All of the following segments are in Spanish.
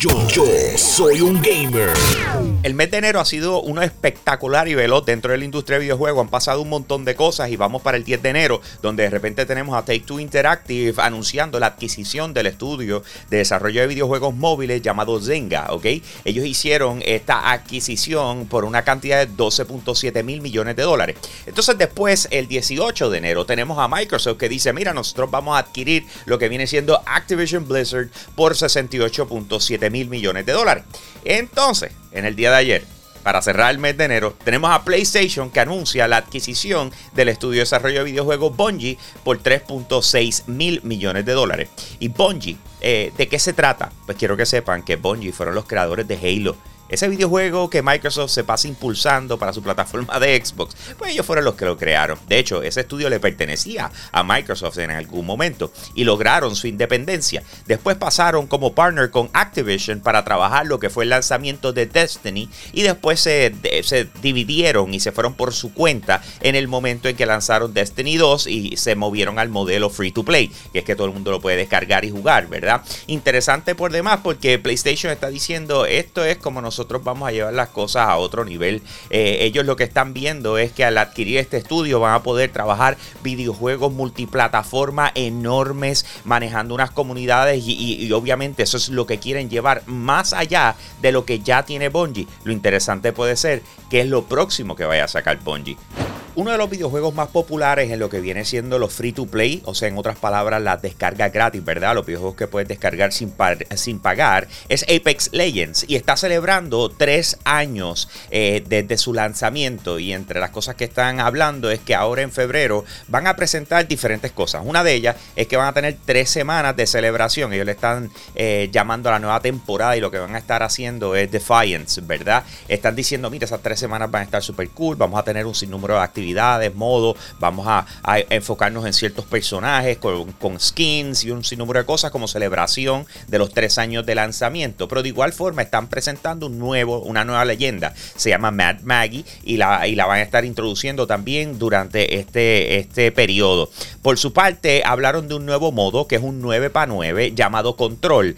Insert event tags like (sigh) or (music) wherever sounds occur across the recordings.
Yo, yo soy un gamer. El mes de enero ha sido uno espectacular y veloz dentro de la industria de videojuegos. Han pasado un montón de cosas y vamos para el 10 de enero, donde de repente tenemos a Take Two Interactive anunciando la adquisición del estudio de desarrollo de videojuegos móviles llamado Zenga, ¿ok? Ellos hicieron esta adquisición por una cantidad de 12.7 mil millones de dólares. Entonces después, el 18 de enero, tenemos a Microsoft que dice, mira, nosotros vamos a adquirir lo que viene siendo Activision Blizzard por 68.7 mil millones de dólares. Entonces, en el día de ayer, para cerrar el mes de enero, tenemos a PlayStation que anuncia la adquisición del estudio de desarrollo de videojuegos Bungie por 3.6 mil millones de dólares. Y Bungie, eh, ¿de qué se trata? Pues quiero que sepan que Bungie fueron los creadores de Halo ese videojuego que Microsoft se pasa impulsando para su plataforma de Xbox, pues ellos fueron los que lo crearon. De hecho, ese estudio le pertenecía a Microsoft en algún momento y lograron su independencia. Después pasaron como partner con Activision para trabajar lo que fue el lanzamiento de Destiny y después se, se dividieron y se fueron por su cuenta en el momento en que lanzaron Destiny 2 y se movieron al modelo free to play, que es que todo el mundo lo puede descargar y jugar, ¿verdad? Interesante por demás porque PlayStation está diciendo esto es como nosotros nosotros vamos a llevar las cosas a otro nivel. Eh, ellos lo que están viendo es que al adquirir este estudio van a poder trabajar videojuegos multiplataforma enormes, manejando unas comunidades y, obviamente eso es lo que quieren llevar más allá de lo que ya tiene Bungie. Lo interesante puede ser que es lo próximo que vaya a sacar Bungie uno de los videojuegos más populares en lo que viene siendo los free to play, o sea, en otras palabras, las descargas gratis, ¿verdad? Los videojuegos que puedes descargar sin, sin pagar, es Apex Legends y está celebrando tres años eh, desde su lanzamiento. Y entre las cosas que están hablando es que ahora en febrero van a presentar diferentes cosas. Una de ellas es que van a tener tres semanas de celebración. Ellos le están eh, llamando a la nueva temporada y lo que van a estar haciendo es Defiance, ¿verdad? Están diciendo, mira, esas tres semanas van a estar súper cool, vamos a tener un sinnúmero de actividades modo vamos a, enfocarnos en ciertos personajes con, skins y un sinnúmero de cosas como celebración de los tres años de lanzamiento. Pero de igual forma están presentando un nuevo, una nueva leyenda. Se llama Mad Maggie y la, y la van a estar introduciendo también durante este, este periodo. Por su parte, hablaron de un nuevo modo que es un 9 para 9 llamado Control.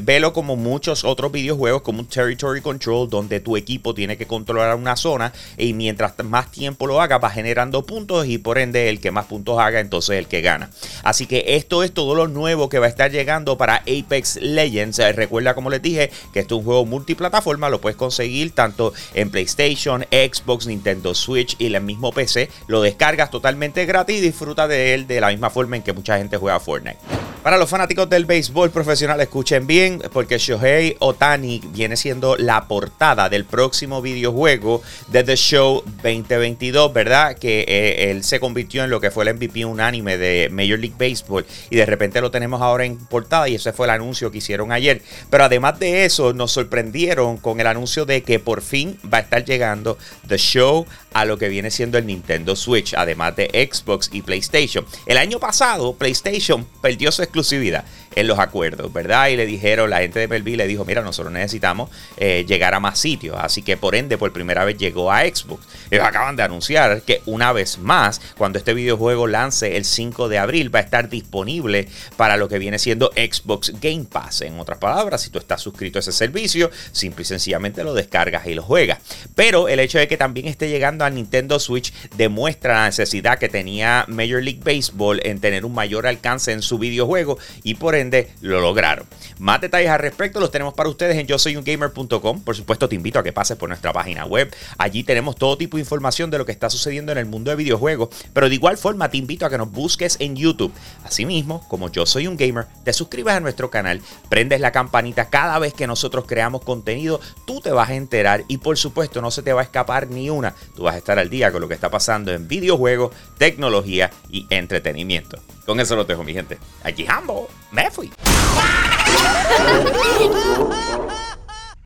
Velo como muchos otros videojuegos, como un Territory Control, donde tu equipo tiene que controlar una zona y mientras más tiempo lo haga, va generando puntos y por ende el que más puntos haga, entonces el que gana. Así que esto es todo lo nuevo que va a estar llegando para Apex Legends. Recuerda, como les dije, que esto es un juego multiplataforma, lo puedes conseguir tanto en PlayStation, Xbox, Nintendo Switch y el mismo PC. Lo descargas totalmente gratis y disfruta de él de la misma forma en que mucha gente juega Fortnite. Para los fanáticos del béisbol profesional, escuchen bien, porque Shohei Otani viene siendo la portada del próximo videojuego de The Show 2022, ¿verdad? Que eh, él se convirtió en lo que fue el MVP unánime de Major League Baseball y de repente lo tenemos ahora en portada y ese fue el anuncio que hicieron ayer. Pero además de eso, nos sorprendieron con el anuncio de que por fin va a estar llegando The Show a lo que viene siendo el Nintendo Switch, además de Xbox y PlayStation. El año pasado, PlayStation perdió su exclusividad en los acuerdos, ¿verdad? Y le dijeron, la gente de Melville le dijo, mira, nosotros necesitamos eh, llegar a más sitios. Así que por ende, por primera vez llegó a Xbox. Ellos acaban de anunciar que una vez más, cuando este videojuego lance el 5 de abril, va a estar disponible para lo que viene siendo Xbox Game Pass. En otras palabras, si tú estás suscrito a ese servicio, simple y sencillamente lo descargas y lo juegas. Pero el hecho de que también esté llegando Nintendo Switch demuestra la necesidad que tenía Major League Baseball en tener un mayor alcance en su videojuego y por ende lo lograron. Más detalles al respecto los tenemos para ustedes en yo soy un gamer.com. Por supuesto, te invito a que pases por nuestra página web. Allí tenemos todo tipo de información de lo que está sucediendo en el mundo de videojuegos. Pero de igual forma, te invito a que nos busques en YouTube. Asimismo, como yo soy un gamer, te suscribas a nuestro canal, prendes la campanita cada vez que nosotros creamos contenido, tú te vas a enterar y por supuesto no se te va a escapar ni una. Estar al día con lo que está pasando en videojuegos, tecnología y entretenimiento. Con eso lo dejo, mi gente. Aquí Hambo, me fui.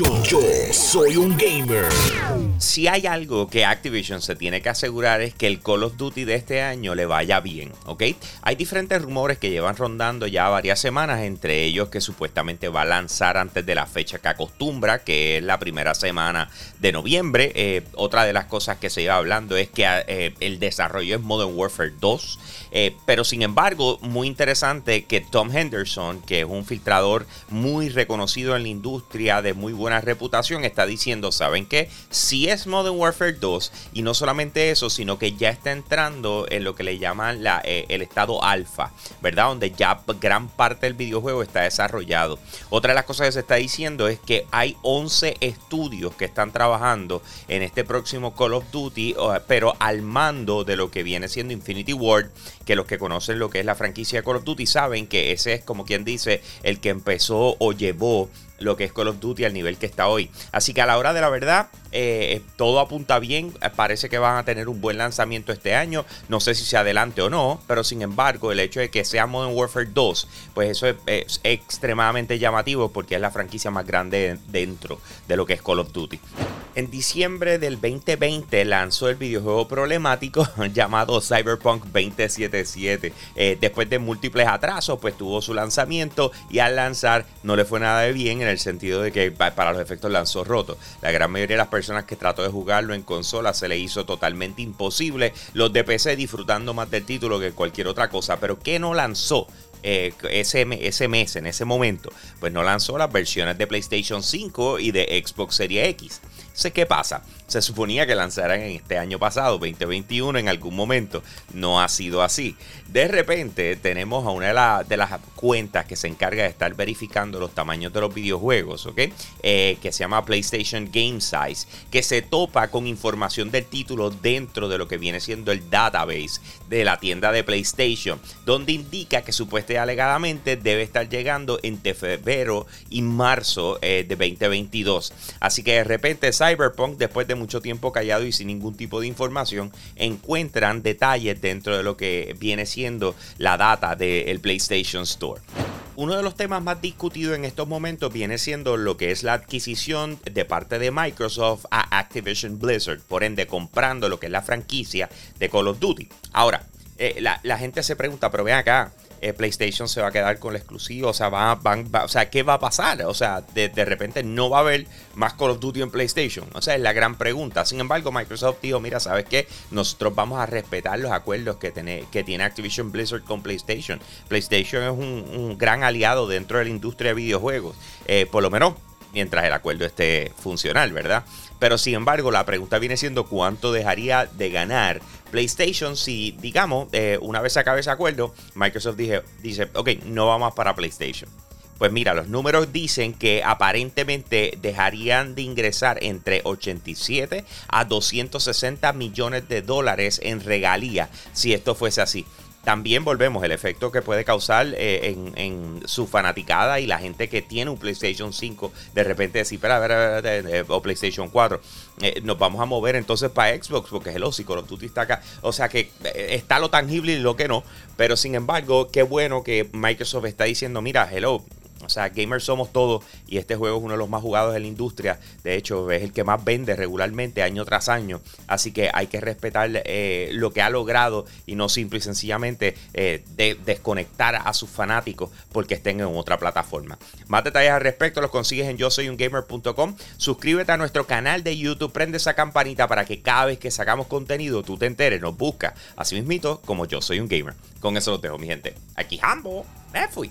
Yo, soy un gamer. Si hay algo que Activision se tiene que asegurar es que el Call of Duty de este año le vaya bien, ¿ok? Hay diferentes rumores que llevan rondando ya varias semanas, entre ellos que supuestamente va a lanzar antes de la fecha que acostumbra, que es la primera semana de noviembre. Eh, otra de las cosas que se iba hablando es que eh, el desarrollo es Modern Warfare 2, eh, pero sin embargo, muy interesante que Tom Henderson, que es un filtrador muy reconocido en la industria de muy buena reputación, está diciendo, ¿saben qué? Si es Modern Warfare 2 y no solamente eso, sino que ya está entrando en lo que le llaman la, eh, el estado alfa, ¿verdad? Donde ya gran parte del videojuego está desarrollado. Otra de las cosas que se está diciendo es que hay 11 estudios que están trabajando en este próximo Call of Duty, pero al mando de lo que viene siendo Infinity Ward, que los que conocen lo que es la franquicia Call of Duty saben que ese es como quien dice el que empezó o llevó lo que es Call of Duty al nivel que está hoy. Así que a la hora de la verdad, eh, todo apunta bien. Parece que van a tener un buen lanzamiento este año. No sé si se adelante o no, pero sin embargo, el hecho de que sea Modern Warfare 2, pues eso es, extremadamente llamativo porque es la franquicia más grande dentro de lo que es Call of Duty. En diciembre del 2020 lanzó el videojuego problemático (laughs) llamado Cyberpunk 2077. Eh, después de múltiples atrasos, pues tuvo su lanzamiento y al lanzar no le fue nada de bien en el sentido de que para los efectos lanzó roto. La gran mayoría de las personas que trató de jugarlo en consola se le hizo totalmente imposible. Los de PC disfrutando más del título que cualquier otra cosa. Pero ¿qué no lanzó? Eh, ese, mes, en ese momento, pues no lanzó las versiones de PlayStation 5 y de Xbox Series X. ¿qué pasa? Se suponía que lanzaran en este año pasado, 2021, en algún momento. No ha sido así. De repente tenemos a una de, las cuentas que se encarga de estar verificando los tamaños de los videojuegos, ¿ok? Eh, que se llama PlayStation Game Size, que se topa con información del título dentro de lo que viene siendo el database de la tienda de PlayStation, donde indica que supuestamente alegadamente debe estar llegando entre febrero y marzo eh, de 2022. Así que de repente Cyberpunk, después de mucho tiempo callado y sin ningún tipo de información, encuentran detalles dentro de lo que viene siendo la data del PlayStation Store. Uno de los temas más discutidos en estos momentos viene siendo lo que es la adquisición de parte de Microsoft a Activision Blizzard, por ende comprando lo que es la franquicia de Call of Duty. Ahora, eh, la, la, gente se pregunta, pero ven acá, eh, PlayStation se va a quedar con la exclusiva. O sea, van, o sea, ¿qué va a pasar? O sea, de, repente no va a haber más Call of Duty en PlayStation. O sea, es la gran pregunta. Sin embargo, Microsoft dijo, mira, ¿sabes qué? Nosotros vamos a respetar los acuerdos que tiene, que tiene Activision Blizzard con PlayStation. PlayStation es un, gran aliado dentro de la industria de videojuegos. Eh, por lo menos mientras el acuerdo esté funcional, ¿verdad? Pero sin embargo, la pregunta viene siendo cuánto dejaría de ganar PlayStation si, digamos, eh, una vez se acabe ese acuerdo, Microsoft dice, dice, ok, no va más para PlayStation. Pues mira, los números dicen que aparentemente dejarían de ingresar entre 87 a 260 millones de dólares en regalía si esto fuese así también volvemos el efecto que puede causar eh, en, su fanaticada y la gente que tiene un PlayStation 5 de repente decir, espera, a ver, o PlayStation 4, eh, nos vamos a mover entonces para Xbox porque es el Call of está acá. O sea que eh, está lo tangible y lo que no, pero sin embargo, qué bueno que Microsoft está diciendo, mira, hello, o sea, gamers somos todos y este juego es uno de los más jugados de la industria. De hecho, es el que más vende regularmente año tras año. Así que hay que respetar eh, lo que ha logrado y no simple y sencillamente eh, desconectar a sus fanáticos porque estén en otra plataforma. Más detalles al respecto los consigues en yo soy un gamer.com. Suscríbete a nuestro canal de YouTube, prende esa campanita para que cada vez que sacamos contenido tú te enteres, nos busca. Así mismito como yo soy un gamer. Con eso los dejo, mi gente. Aquí Hambo. Me fui.